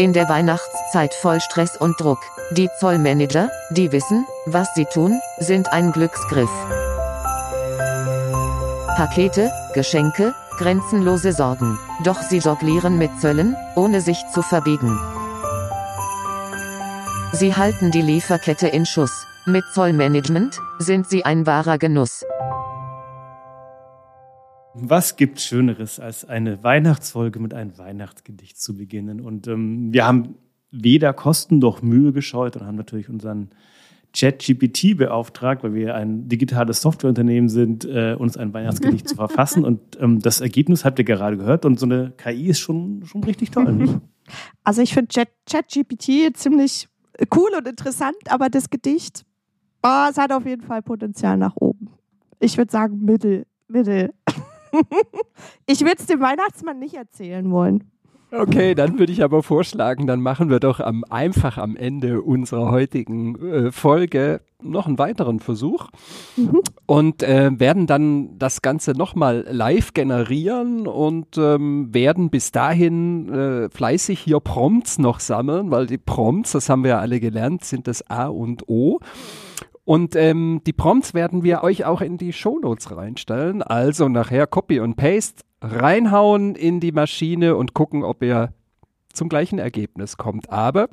In der Weihnachtszeit voll Stress und Druck. Die Zollmanager, die wissen, was sie tun, sind ein Glücksgriff. Pakete, Geschenke, grenzenlose Sorgen. Doch sie jonglieren mit Zöllen, ohne sich zu verbiegen. Sie halten die Lieferkette in Schuss. Mit Zollmanagement sind sie ein wahrer Genuss. Was gibt Schöneres, als eine Weihnachtsfolge mit einem Weihnachtsgedicht zu beginnen? Und ähm, wir haben weder Kosten noch Mühe gescheut und haben natürlich unseren ChatGPT beauftragt, weil wir ein digitales Softwareunternehmen sind, äh, uns ein Weihnachtsgedicht zu verfassen. Und ähm, das Ergebnis habt ihr gerade gehört. Und so eine KI ist schon, schon richtig toll. Nicht? Also ich finde ChatGPT ziemlich cool und interessant, aber das Gedicht, oh, es hat auf jeden Fall Potenzial nach oben. Ich würde sagen Mittel, Mittel. Ich würde es dem Weihnachtsmann nicht erzählen wollen. Okay, dann würde ich aber vorschlagen, dann machen wir doch am, einfach am Ende unserer heutigen äh, Folge noch einen weiteren Versuch mhm. und äh, werden dann das Ganze nochmal live generieren und ähm, werden bis dahin äh, fleißig hier Prompts noch sammeln, weil die Prompts, das haben wir ja alle gelernt, sind das A und O. Und ähm, die Prompts werden wir euch auch in die Shownotes reinstellen. Also nachher Copy und Paste reinhauen in die Maschine und gucken, ob ihr zum gleichen Ergebnis kommt. Aber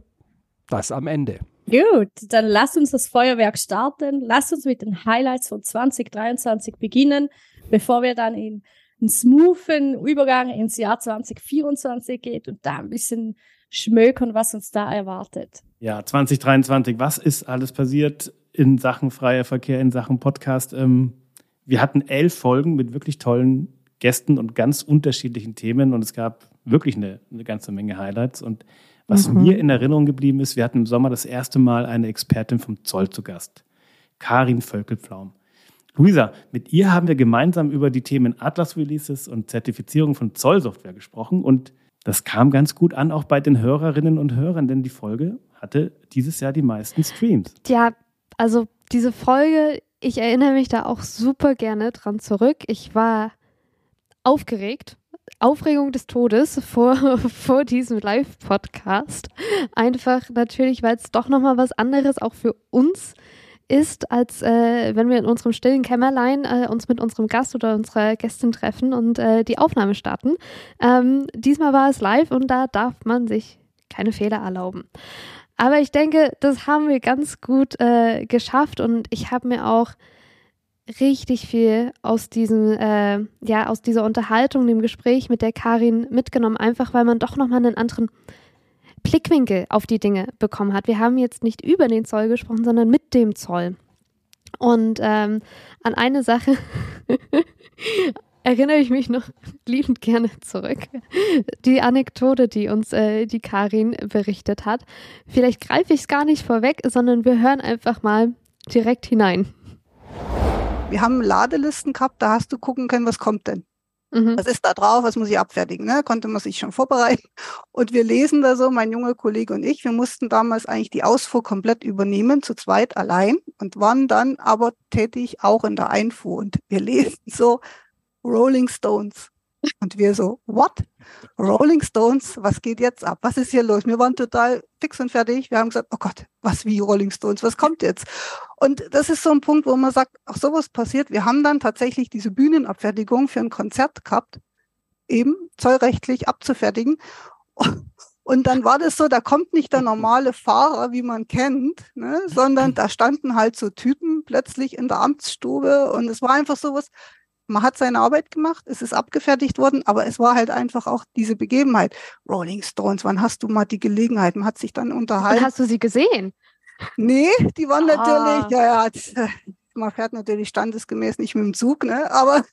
das am Ende. Gut, dann lasst uns das Feuerwerk starten. Lasst uns mit den Highlights von 2023 beginnen, bevor wir dann in einen smoothen Übergang ins Jahr 2024 geht und da ein bisschen schmökern, was uns da erwartet. Ja, 2023, was ist alles passiert in Sachen freier Verkehr, in Sachen Podcast? Ähm, wir hatten elf Folgen mit wirklich tollen Gästen und ganz unterschiedlichen Themen und es gab wirklich eine, eine ganze Menge Highlights. Und was mhm. mir in Erinnerung geblieben ist, wir hatten im Sommer das erste Mal eine Expertin vom Zoll zu Gast, Karin Völkelpflaum. Luisa, mit ihr haben wir gemeinsam über die Themen Atlas-Releases und Zertifizierung von Zollsoftware gesprochen und das kam ganz gut an, auch bei den Hörerinnen und Hörern, denn die Folge hatte dieses Jahr die meisten Streams. Ja, also diese Folge, ich erinnere mich da auch super gerne dran zurück. Ich war aufgeregt. Aufregung des Todes vor, vor diesem Live-Podcast. Einfach natürlich, weil es doch nochmal was anderes auch für uns ist, als äh, wenn wir in unserem stillen Kämmerlein äh, uns mit unserem Gast oder unserer Gästin treffen und äh, die Aufnahme starten. Ähm, diesmal war es live und da darf man sich keine Fehler erlauben. Aber ich denke, das haben wir ganz gut äh, geschafft und ich habe mir auch richtig viel aus diesem, äh, ja, aus dieser Unterhaltung, dem Gespräch mit der Karin mitgenommen, einfach weil man doch nochmal einen anderen Blickwinkel auf die Dinge bekommen hat. Wir haben jetzt nicht über den Zoll gesprochen, sondern mit dem Zoll. Und ähm, an eine Sache erinnere ich mich noch liebend gerne zurück. Die Anekdote, die uns äh, die Karin berichtet hat. Vielleicht greife ich es gar nicht vorweg, sondern wir hören einfach mal direkt hinein wir haben Ladelisten gehabt, da hast du gucken können, was kommt denn. Mhm. Was ist da drauf? Was muss ich abfertigen? Ne? Konnte man sich schon vorbereiten. Und wir lesen da so, mein junger Kollege und ich, wir mussten damals eigentlich die Ausfuhr komplett übernehmen, zu zweit allein und waren dann aber tätig auch in der Einfuhr. Und wir lesen so Rolling Stones. Und wir so, what? Rolling Stones, was geht jetzt ab? Was ist hier los? Wir waren total fix und fertig. Wir haben gesagt, oh Gott, was wie Rolling Stones, was kommt jetzt? Und das ist so ein Punkt, wo man sagt, ach, sowas passiert. Wir haben dann tatsächlich diese Bühnenabfertigung für ein Konzert gehabt, eben zollrechtlich abzufertigen. Und dann war das so, da kommt nicht der normale Fahrer, wie man kennt, ne, sondern da standen halt so Typen plötzlich in der Amtsstube und es war einfach sowas, man hat seine Arbeit gemacht, es ist abgefertigt worden, aber es war halt einfach auch diese Begebenheit. Rolling Stones, wann hast du mal die Gelegenheit? Man hat sich dann unterhalten. Und hast du sie gesehen? Nee, die waren ah. natürlich, ja, ja, äh, man fährt natürlich standesgemäß nicht mit dem Zug, ne? Aber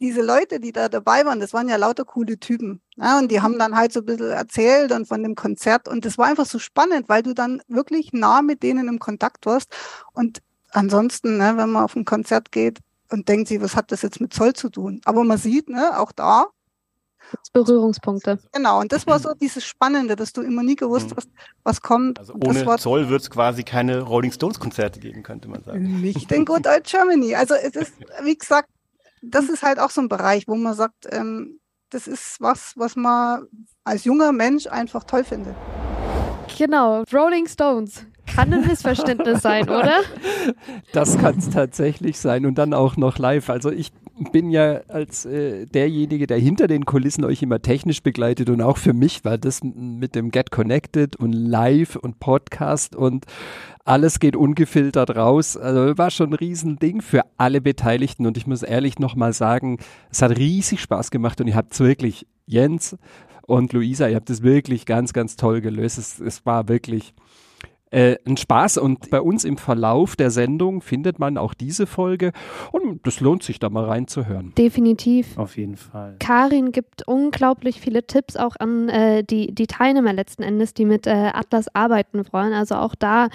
diese Leute, die da dabei waren, das waren ja lauter coole Typen. Ja, und die haben dann halt so ein bisschen erzählt und von dem Konzert. Und das war einfach so spannend, weil du dann wirklich nah mit denen im Kontakt warst. Und ansonsten, ne, wenn man auf ein Konzert geht, und denkt sie, was hat das jetzt mit Zoll zu tun? Aber man sieht, ne, auch da. Berührungspunkte. Genau, und das war so dieses Spannende, dass du immer nie gewusst mhm. hast, was kommt. Also ohne Zoll wird es quasi keine Rolling Stones Konzerte geben, könnte man sagen. Nicht in Good Old Germany. Also es ist, wie gesagt, das ist halt auch so ein Bereich, wo man sagt, ähm, das ist was, was man als junger Mensch einfach toll findet. Genau, Rolling Stones. Kann ein Missverständnis sein, oder? Das kann es tatsächlich sein und dann auch noch live. Also ich bin ja als äh, derjenige, der hinter den Kulissen euch immer technisch begleitet und auch für mich war das mit dem Get Connected und Live und Podcast und alles geht ungefiltert raus. Also war schon ein Riesending für alle Beteiligten und ich muss ehrlich nochmal sagen, es hat riesig Spaß gemacht und ihr habt es wirklich, Jens und Luisa, ihr habt es wirklich ganz, ganz toll gelöst. Es, es war wirklich äh, ein Spaß. Und bei uns im Verlauf der Sendung findet man auch diese Folge und das lohnt sich da mal reinzuhören. Definitiv. Auf jeden Fall. Karin gibt unglaublich viele Tipps auch an äh, die, die Teilnehmer letzten Endes, die mit äh, Atlas arbeiten wollen. Also auch da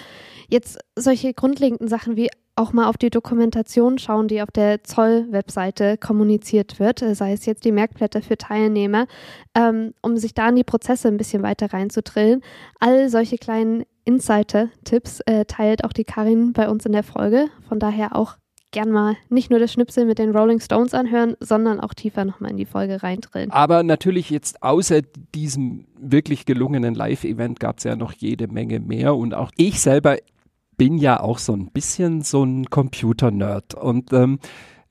jetzt solche grundlegenden Sachen wie auch mal auf die Dokumentation schauen, die auf der Zoll-Webseite kommuniziert wird, äh, sei es jetzt die Merkblätter für Teilnehmer, ähm, um sich da in die Prozesse ein bisschen weiter reinzudrillen. All solche kleinen Insider-Tipps äh, teilt auch die Karin bei uns in der Folge. Von daher auch gern mal nicht nur das Schnipsel mit den Rolling Stones anhören, sondern auch tiefer nochmal in die Folge reindrillen. Aber natürlich jetzt außer diesem wirklich gelungenen Live-Event gab es ja noch jede Menge mehr und auch ich selber bin ja auch so ein bisschen so ein Computer-Nerd und ähm,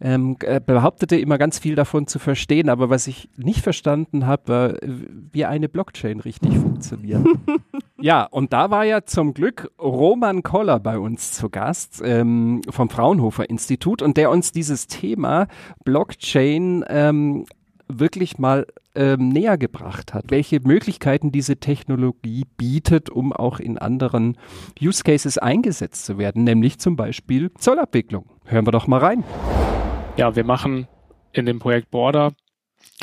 ähm, äh, behauptete immer ganz viel davon zu verstehen, aber was ich nicht verstanden habe, war, wie eine Blockchain richtig funktioniert. ja, und da war ja zum Glück Roman Koller bei uns zu Gast ähm, vom Fraunhofer Institut und der uns dieses Thema Blockchain ähm, wirklich mal ähm, näher gebracht hat, welche Möglichkeiten diese Technologie bietet, um auch in anderen Use Cases eingesetzt zu werden, nämlich zum Beispiel Zollabwicklung. Hören wir doch mal rein. Ja, wir machen in dem Projekt Border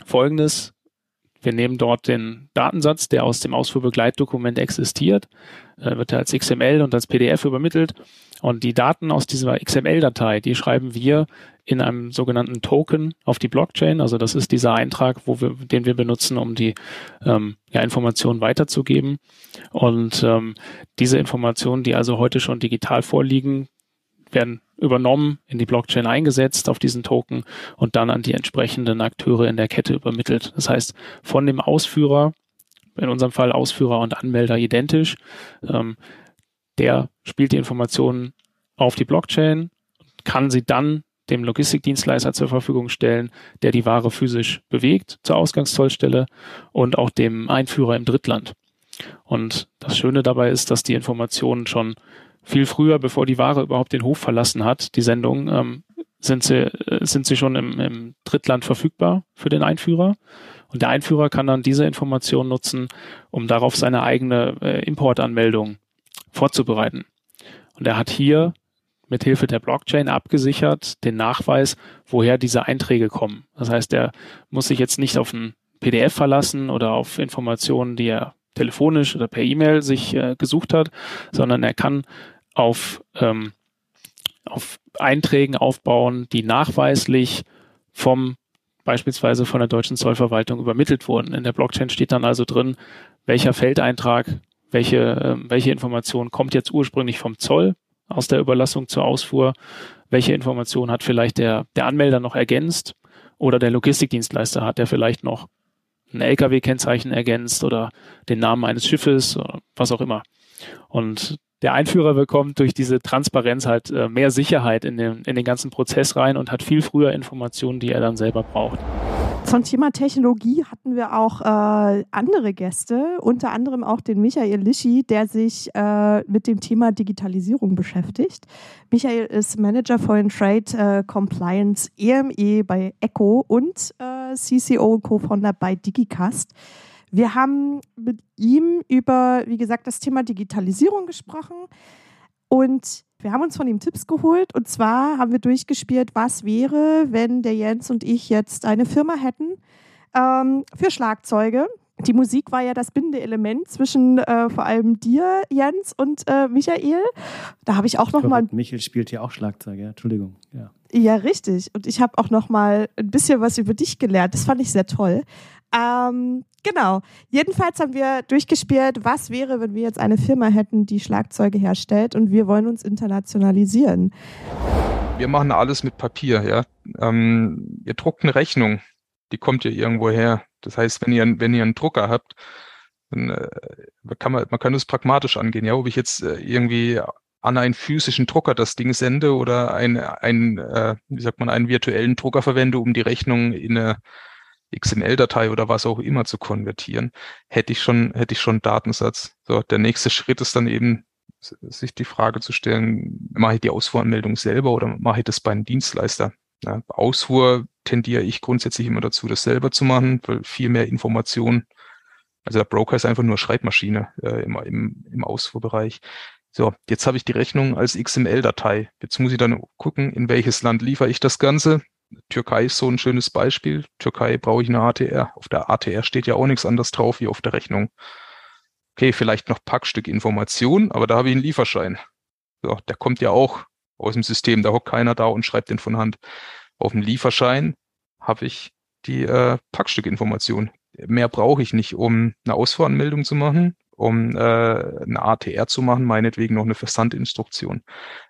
folgendes. Wir nehmen dort den Datensatz, der aus dem Ausfuhrbegleitdokument existiert, äh, wird als XML und als PDF übermittelt. Und die Daten aus dieser XML-Datei, die schreiben wir in einem sogenannten Token auf die Blockchain. Also das ist dieser Eintrag, wo wir, den wir benutzen, um die ähm, ja, Informationen weiterzugeben. Und ähm, diese Informationen, die also heute schon digital vorliegen, werden übernommen, in die Blockchain eingesetzt auf diesen Token und dann an die entsprechenden Akteure in der Kette übermittelt. Das heißt, von dem Ausführer, in unserem Fall Ausführer und Anmelder identisch, ähm, der spielt die Informationen auf die Blockchain, kann sie dann dem Logistikdienstleister zur Verfügung stellen, der die Ware physisch bewegt zur Ausgangszollstelle und auch dem Einführer im Drittland. Und das Schöne dabei ist, dass die Informationen schon viel früher, bevor die Ware überhaupt den Hof verlassen hat, die Sendung, ähm, sind sie, äh, sind sie schon im, im Drittland verfügbar für den Einführer. Und der Einführer kann dann diese Information nutzen, um darauf seine eigene äh, Importanmeldung vorzubereiten. Und er hat hier mit Hilfe der Blockchain abgesichert den Nachweis, woher diese Einträge kommen. Das heißt, er muss sich jetzt nicht auf ein PDF verlassen oder auf Informationen, die er telefonisch oder per E-Mail sich äh, gesucht hat, sondern er kann auf, ähm, auf Einträgen aufbauen, die nachweislich vom beispielsweise von der deutschen Zollverwaltung übermittelt wurden. In der Blockchain steht dann also drin, welcher Feldeintrag, welche, äh, welche Information kommt jetzt ursprünglich vom Zoll aus der Überlassung zur Ausfuhr, welche Information hat vielleicht der, der Anmelder noch ergänzt oder der Logistikdienstleister hat der vielleicht noch ein LKW-Kennzeichen ergänzt oder den Namen eines Schiffes oder was auch immer. Und der Einführer bekommt durch diese Transparenz halt äh, mehr Sicherheit in den, in den ganzen Prozess rein und hat viel früher Informationen, die er dann selber braucht. Zum Thema Technologie hatten wir auch äh, andere Gäste, unter anderem auch den Michael Lischi, der sich äh, mit dem Thema Digitalisierung beschäftigt. Michael ist Manager for Trade äh, Compliance EME bei ECHO und äh, CCO und Co-Founder bei Digicast. Wir haben mit ihm über, wie gesagt, das Thema Digitalisierung gesprochen und wir haben uns von ihm Tipps geholt. Und zwar haben wir durchgespielt, was wäre, wenn der Jens und ich jetzt eine Firma hätten ähm, für Schlagzeuge. Die Musik war ja das Bindeelement zwischen äh, vor allem dir, Jens, und äh, Michael. Da habe ich auch noch ich mal. Michael spielt ja auch Schlagzeug, ja. Entschuldigung. Ja. ja, richtig. Und ich habe auch noch mal ein bisschen was über dich gelernt. Das fand ich sehr toll. Ähm, genau. Jedenfalls haben wir durchgespielt, was wäre, wenn wir jetzt eine Firma hätten, die Schlagzeuge herstellt und wir wollen uns internationalisieren. Wir machen alles mit Papier, ja. Ähm, ihr druckt eine Rechnung, die kommt ja irgendwo her. Das heißt, wenn ihr, wenn ihr einen Drucker habt, Dann, äh, kann man, man kann es pragmatisch angehen, ja, ob ich jetzt äh, irgendwie an einen physischen Drucker das Ding sende oder ein, ein äh, wie sagt man, einen virtuellen Drucker verwende, um die Rechnung in eine XML-Datei oder was auch immer zu konvertieren, hätte ich schon, hätte ich schon Datensatz. So, der nächste Schritt ist dann eben, sich die Frage zu stellen, mache ich die Ausfuhranmeldung selber oder mache ich das bei einem Dienstleister? Ja, Ausfuhr tendiere ich grundsätzlich immer dazu, das selber zu machen, weil viel mehr Informationen. Also der Broker ist einfach nur Schreibmaschine äh, im, im, im Ausfuhrbereich. So, jetzt habe ich die Rechnung als XML-Datei. Jetzt muss ich dann gucken, in welches Land liefere ich das Ganze. Türkei ist so ein schönes Beispiel. Türkei brauche ich eine ATR. Auf der ATR steht ja auch nichts anderes drauf wie auf der Rechnung. Okay, vielleicht noch Packstück Information, aber da habe ich einen Lieferschein. So, der kommt ja auch aus dem System. Da hockt keiner da und schreibt den von Hand. Auf dem Lieferschein habe ich die äh, Packstückinformation. Mehr brauche ich nicht, um eine Ausfuhranmeldung zu machen, um äh, eine ATR zu machen, meinetwegen noch eine Versandinstruktion.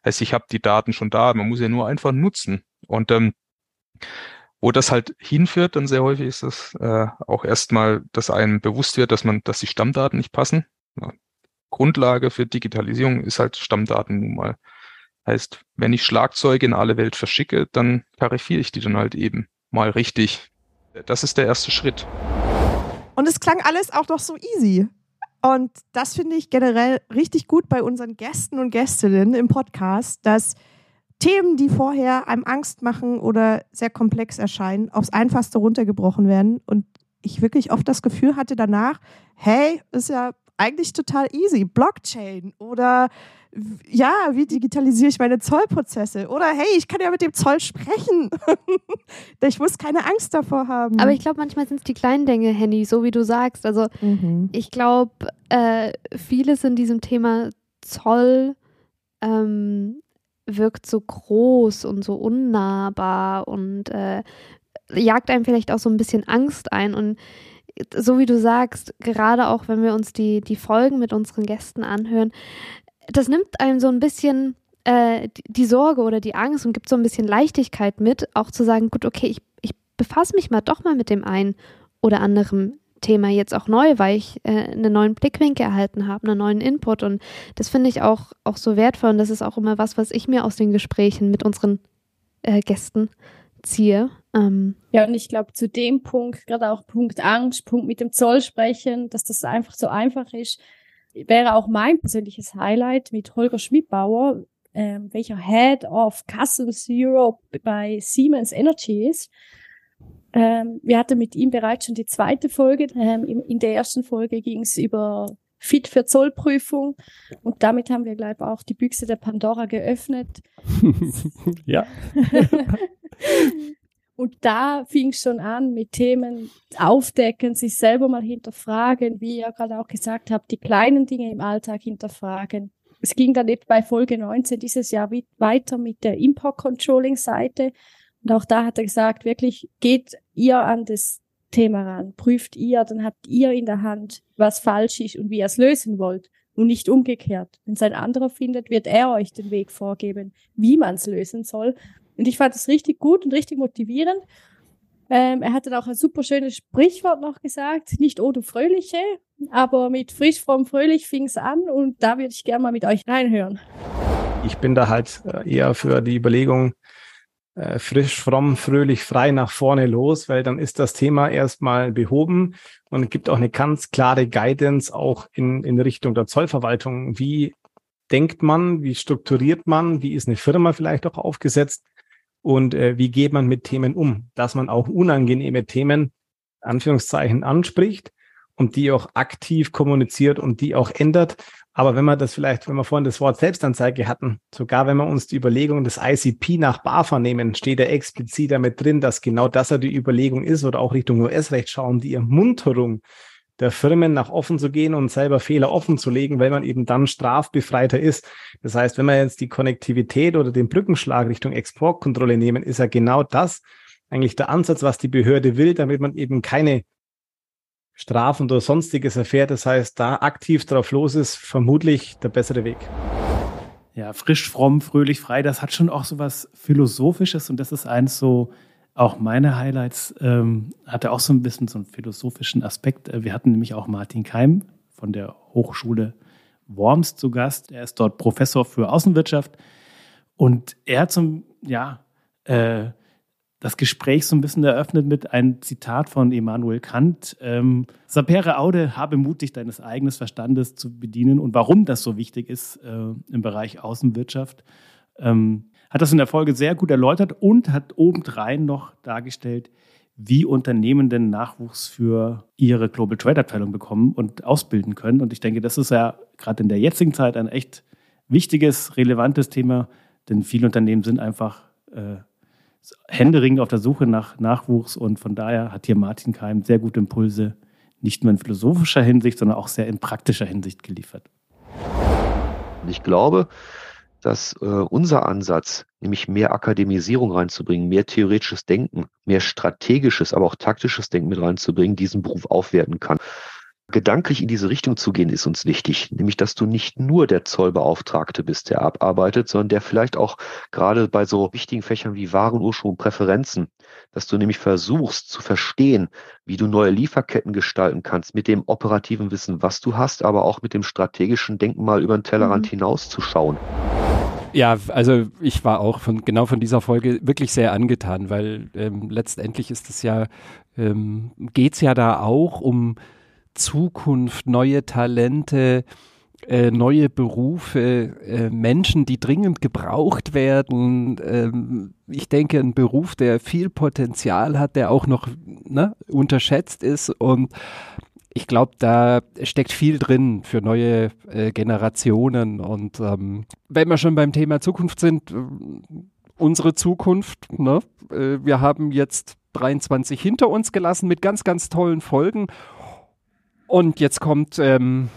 Heißt, ich habe die Daten schon da, man muss ja nur einfach nutzen. Und ähm, wo das halt hinführt, dann sehr häufig ist es äh, auch erstmal, dass einem bewusst wird, dass man, dass die Stammdaten nicht passen. Ja. Grundlage für Digitalisierung ist halt Stammdaten nun mal. Heißt, wenn ich Schlagzeuge in alle Welt verschicke, dann tarifiere ich die dann halt eben mal richtig. Das ist der erste Schritt. Und es klang alles auch noch so easy. Und das finde ich generell richtig gut bei unseren Gästen und Gästinnen im Podcast, dass Themen, die vorher einem Angst machen oder sehr komplex erscheinen, aufs Einfachste runtergebrochen werden. Und ich wirklich oft das Gefühl hatte danach, hey, ist ja eigentlich total easy. Blockchain oder ja, wie digitalisiere ich meine Zollprozesse? Oder hey, ich kann ja mit dem Zoll sprechen. ich muss keine Angst davor haben. Aber ich glaube, manchmal sind es die kleinen Dinge, Henny, so wie du sagst. Also mhm. ich glaube, äh, vieles in diesem Thema Zoll ähm, wirkt so groß und so unnahbar und äh, jagt einem vielleicht auch so ein bisschen Angst ein. Und so wie du sagst, gerade auch wenn wir uns die, die Folgen mit unseren Gästen anhören, das nimmt einem so ein bisschen äh, die Sorge oder die Angst und gibt so ein bisschen Leichtigkeit mit, auch zu sagen, gut, okay, ich, ich befasse mich mal doch mal mit dem einen oder anderen Thema jetzt auch neu, weil ich äh, einen neuen Blickwinkel erhalten habe, einen neuen Input. Und das finde ich auch, auch so wertvoll. Und das ist auch immer was, was ich mir aus den Gesprächen mit unseren äh, Gästen ziehe. Ähm, ja, und ich glaube, zu dem Punkt, gerade auch Punkt Angst, Punkt mit dem Zoll sprechen, dass das einfach so einfach ist, wäre auch mein persönliches Highlight mit Holger Schmidbauer, ähm, welcher Head of Customs Europe bei Siemens Energy ist. Ähm, wir hatten mit ihm bereits schon die zweite Folge. Ähm, in, in, der ersten Folge ging es über Fit für Zollprüfung und damit haben wir, glaube ich, auch die Büchse der Pandora geöffnet. ja. und da fing es schon an mit Themen aufdecken, sich selber mal hinterfragen, wie ihr gerade auch gesagt habt, die kleinen Dinge im Alltag hinterfragen. Es ging dann eben bei Folge 19 dieses Jahr weiter mit der Import-Controlling-Seite und auch da hat er gesagt, wirklich geht ihr an das Thema ran, prüft ihr, dann habt ihr in der Hand, was falsch ist und wie ihr es lösen wollt und nicht umgekehrt. Wenn es ein anderer findet, wird er euch den Weg vorgeben, wie man es lösen soll. Und ich fand das richtig gut und richtig motivierend. Ähm, er hat dann auch ein super schönes Sprichwort noch gesagt, nicht oh du Fröhliche, aber mit frisch, fromm, fröhlich fing es an und da würde ich gerne mal mit euch reinhören. Ich bin da halt äh, eher für die Überlegung, äh, frisch, fromm, fröhlich, frei nach vorne los, weil dann ist das Thema erstmal behoben und gibt auch eine ganz klare Guidance auch in, in Richtung der Zollverwaltung. Wie denkt man, wie strukturiert man, wie ist eine Firma vielleicht auch aufgesetzt und äh, wie geht man mit Themen um, dass man auch unangenehme Themen, Anführungszeichen, anspricht und die auch aktiv kommuniziert und die auch ändert aber wenn man das vielleicht, wenn wir vorhin das Wort Selbstanzeige hatten, sogar wenn wir uns die Überlegung des ICP nach BAFA nehmen, steht er explizit damit drin, dass genau das ja die Überlegung ist oder auch Richtung US-Recht schauen, die Ermunterung der Firmen nach offen zu gehen und selber Fehler offen zu legen, weil man eben dann strafbefreiter ist. Das heißt, wenn wir jetzt die Konnektivität oder den Brückenschlag Richtung Exportkontrolle nehmen, ist ja genau das eigentlich der Ansatz, was die Behörde will, damit man eben keine Strafen oder sonstiges erfährt. Das heißt, da aktiv drauf los ist, vermutlich der bessere Weg. Ja, frisch, fromm, fröhlich, frei, das hat schon auch so was Philosophisches und das ist eins so auch meine Highlights ähm, hatte auch so ein bisschen so einen philosophischen Aspekt. Äh, wir hatten nämlich auch Martin Keim von der Hochschule Worms zu Gast. Er ist dort Professor für Außenwirtschaft und er hat zum, ja, äh, das Gespräch so ein bisschen eröffnet mit einem Zitat von Immanuel Kant. Ähm, Sapere aude, habe Mut, dich deines eigenen Verstandes zu bedienen und warum das so wichtig ist äh, im Bereich Außenwirtschaft. Ähm, hat das in der Folge sehr gut erläutert und hat obendrein noch dargestellt, wie Unternehmen den Nachwuchs für ihre Global Trade Abteilung bekommen und ausbilden können. Und ich denke, das ist ja gerade in der jetzigen Zeit ein echt wichtiges, relevantes Thema, denn viele Unternehmen sind einfach äh, händeringend auf der Suche nach Nachwuchs und von daher hat hier Martin Keim sehr gute Impulse, nicht nur in philosophischer Hinsicht, sondern auch sehr in praktischer Hinsicht geliefert. Ich glaube, dass äh, unser Ansatz, nämlich mehr Akademisierung reinzubringen, mehr theoretisches Denken, mehr strategisches, aber auch taktisches Denken mit reinzubringen, diesen Beruf aufwerten kann. Gedanklich in diese Richtung zu gehen, ist uns wichtig. Nämlich, dass du nicht nur der Zollbeauftragte bist, der abarbeitet, sondern der vielleicht auch gerade bei so wichtigen Fächern wie Warenursprung und Präferenzen, dass du nämlich versuchst zu verstehen, wie du neue Lieferketten gestalten kannst, mit dem operativen Wissen, was du hast, aber auch mit dem strategischen Denken mal über den Tellerrand mhm. hinauszuschauen. Ja, also ich war auch von genau von dieser Folge wirklich sehr angetan, weil ähm, letztendlich ist es ja, ähm, geht es ja da auch um Zukunft, neue Talente, äh, neue Berufe, äh, Menschen, die dringend gebraucht werden. Ähm, ich denke, ein Beruf, der viel Potenzial hat, der auch noch ne, unterschätzt ist und ich glaube, da steckt viel drin für neue äh, Generationen. Und ähm, wenn wir schon beim Thema Zukunft sind, unsere Zukunft, ne? Äh, wir haben jetzt 23 hinter uns gelassen mit ganz, ganz tollen Folgen. Und jetzt kommt ähm,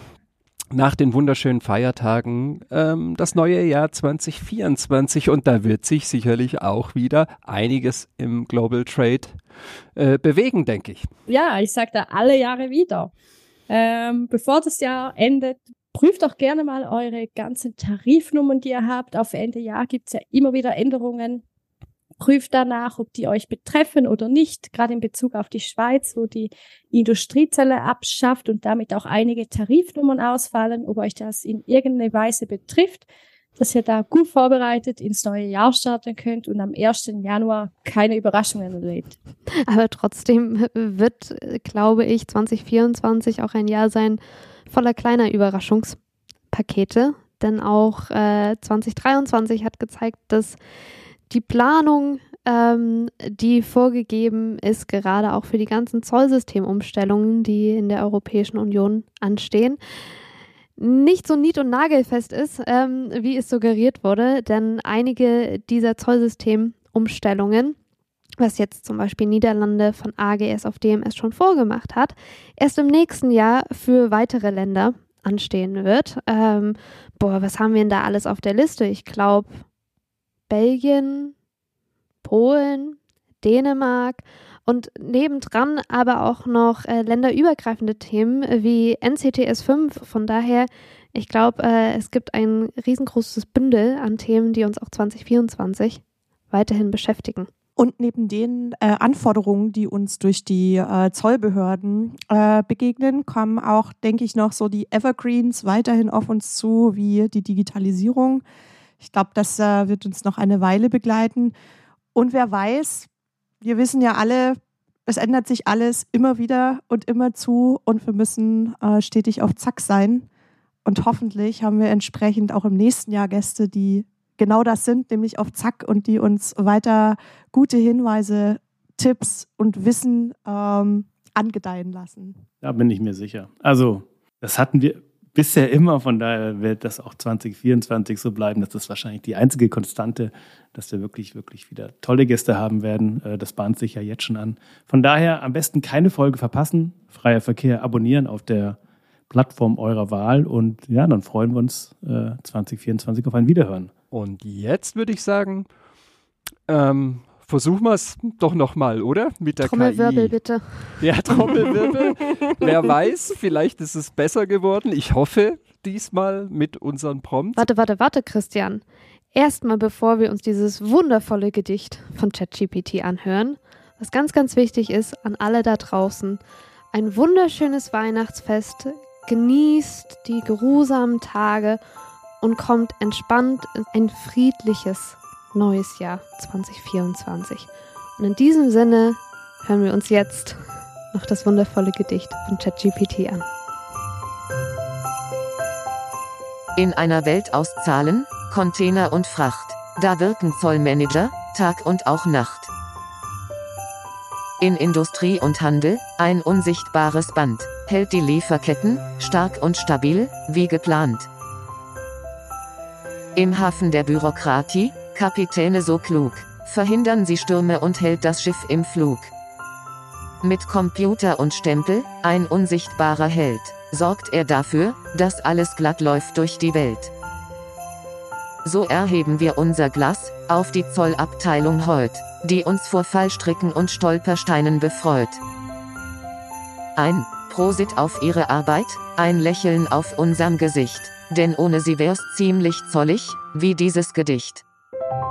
nach den wunderschönen Feiertagen ähm, das neue Jahr 2024 und da wird sich sicherlich auch wieder einiges im Global Trade äh, bewegen, denke ich. Ja, ich sage da alle Jahre wieder. Ähm, bevor das Jahr endet, prüft doch gerne mal eure ganzen Tarifnummern, die ihr habt. Auf Ende Jahr gibt es ja immer wieder Änderungen prüft danach, ob die euch betreffen oder nicht, gerade in Bezug auf die Schweiz, wo die Industriezelle abschafft und damit auch einige Tarifnummern ausfallen, ob euch das in irgendeiner Weise betrifft, dass ihr da gut vorbereitet ins neue Jahr starten könnt und am 1. Januar keine Überraschungen erlebt. Aber trotzdem wird, glaube ich, 2024 auch ein Jahr sein voller kleiner Überraschungspakete, denn auch äh, 2023 hat gezeigt, dass die Planung, ähm, die vorgegeben ist, gerade auch für die ganzen Zollsystemumstellungen, die in der Europäischen Union anstehen, nicht so nied- und nagelfest ist, ähm, wie es suggeriert wurde, denn einige dieser Zollsystemumstellungen, was jetzt zum Beispiel Niederlande von AGS auf DMS schon vorgemacht hat, erst im nächsten Jahr für weitere Länder anstehen wird. Ähm, boah, was haben wir denn da alles auf der Liste? Ich glaube, Belgien, Polen, Dänemark und nebendran aber auch noch äh, länderübergreifende Themen wie NCTS 5. Von daher, ich glaube, äh, es gibt ein riesengroßes Bündel an Themen, die uns auch 2024 weiterhin beschäftigen. Und neben den äh, Anforderungen, die uns durch die äh, Zollbehörden äh, begegnen, kommen auch, denke ich, noch so die Evergreens weiterhin auf uns zu, wie die Digitalisierung, ich glaube, das äh, wird uns noch eine Weile begleiten. Und wer weiß, wir wissen ja alle, es ändert sich alles immer wieder und immer zu und wir müssen äh, stetig auf Zack sein. Und hoffentlich haben wir entsprechend auch im nächsten Jahr Gäste, die genau das sind, nämlich auf Zack und die uns weiter gute Hinweise, Tipps und Wissen ähm, angedeihen lassen. Da bin ich mir sicher. Also, das hatten wir bisher immer. Von daher wird das auch 2024 so bleiben. Das ist wahrscheinlich die einzige Konstante, dass wir wirklich, wirklich wieder tolle Gäste haben werden. Äh, das bahnt sich ja jetzt schon an. Von daher am besten keine Folge verpassen. Freier Verkehr abonnieren auf der Plattform eurer Wahl. Und ja, dann freuen wir uns 2024 äh, auf ein Wiederhören. Und jetzt würde ich sagen, ähm, versuchen wir es doch nochmal, oder? Mit der Trommelwirbel, KI. bitte. Ja, Trommelwirbel. Wer weiß, vielleicht ist es besser geworden. Ich hoffe diesmal mit unseren Prompts. Warte, warte, warte, Christian. Erstmal, bevor wir uns dieses wundervolle Gedicht von ChatGPT anhören, was ganz, ganz wichtig ist an alle da draußen, ein wunderschönes Weihnachtsfest, genießt die geruhsamen Tage und kommt entspannt in ein friedliches neues Jahr 2024. Und in diesem Sinne hören wir uns jetzt noch das wundervolle Gedicht von ChatGPT an. In einer Welt aus Zahlen, Container und Fracht, da wirken Zollmanager, Tag und auch Nacht. In Industrie und Handel, ein unsichtbares Band, hält die Lieferketten, stark und stabil, wie geplant. Im Hafen der Bürokratie, Kapitäne so klug, verhindern sie Stürme und hält das Schiff im Flug. Mit Computer und Stempel, ein unsichtbarer Held, sorgt er dafür, dass alles glatt läuft durch die Welt. So erheben wir unser Glas auf die Zollabteilung heut, die uns vor Fallstricken und Stolpersteinen befreut. Ein Prosit auf ihre Arbeit, ein Lächeln auf unserem Gesicht, denn ohne sie wär's ziemlich zollig, wie dieses Gedicht. thank you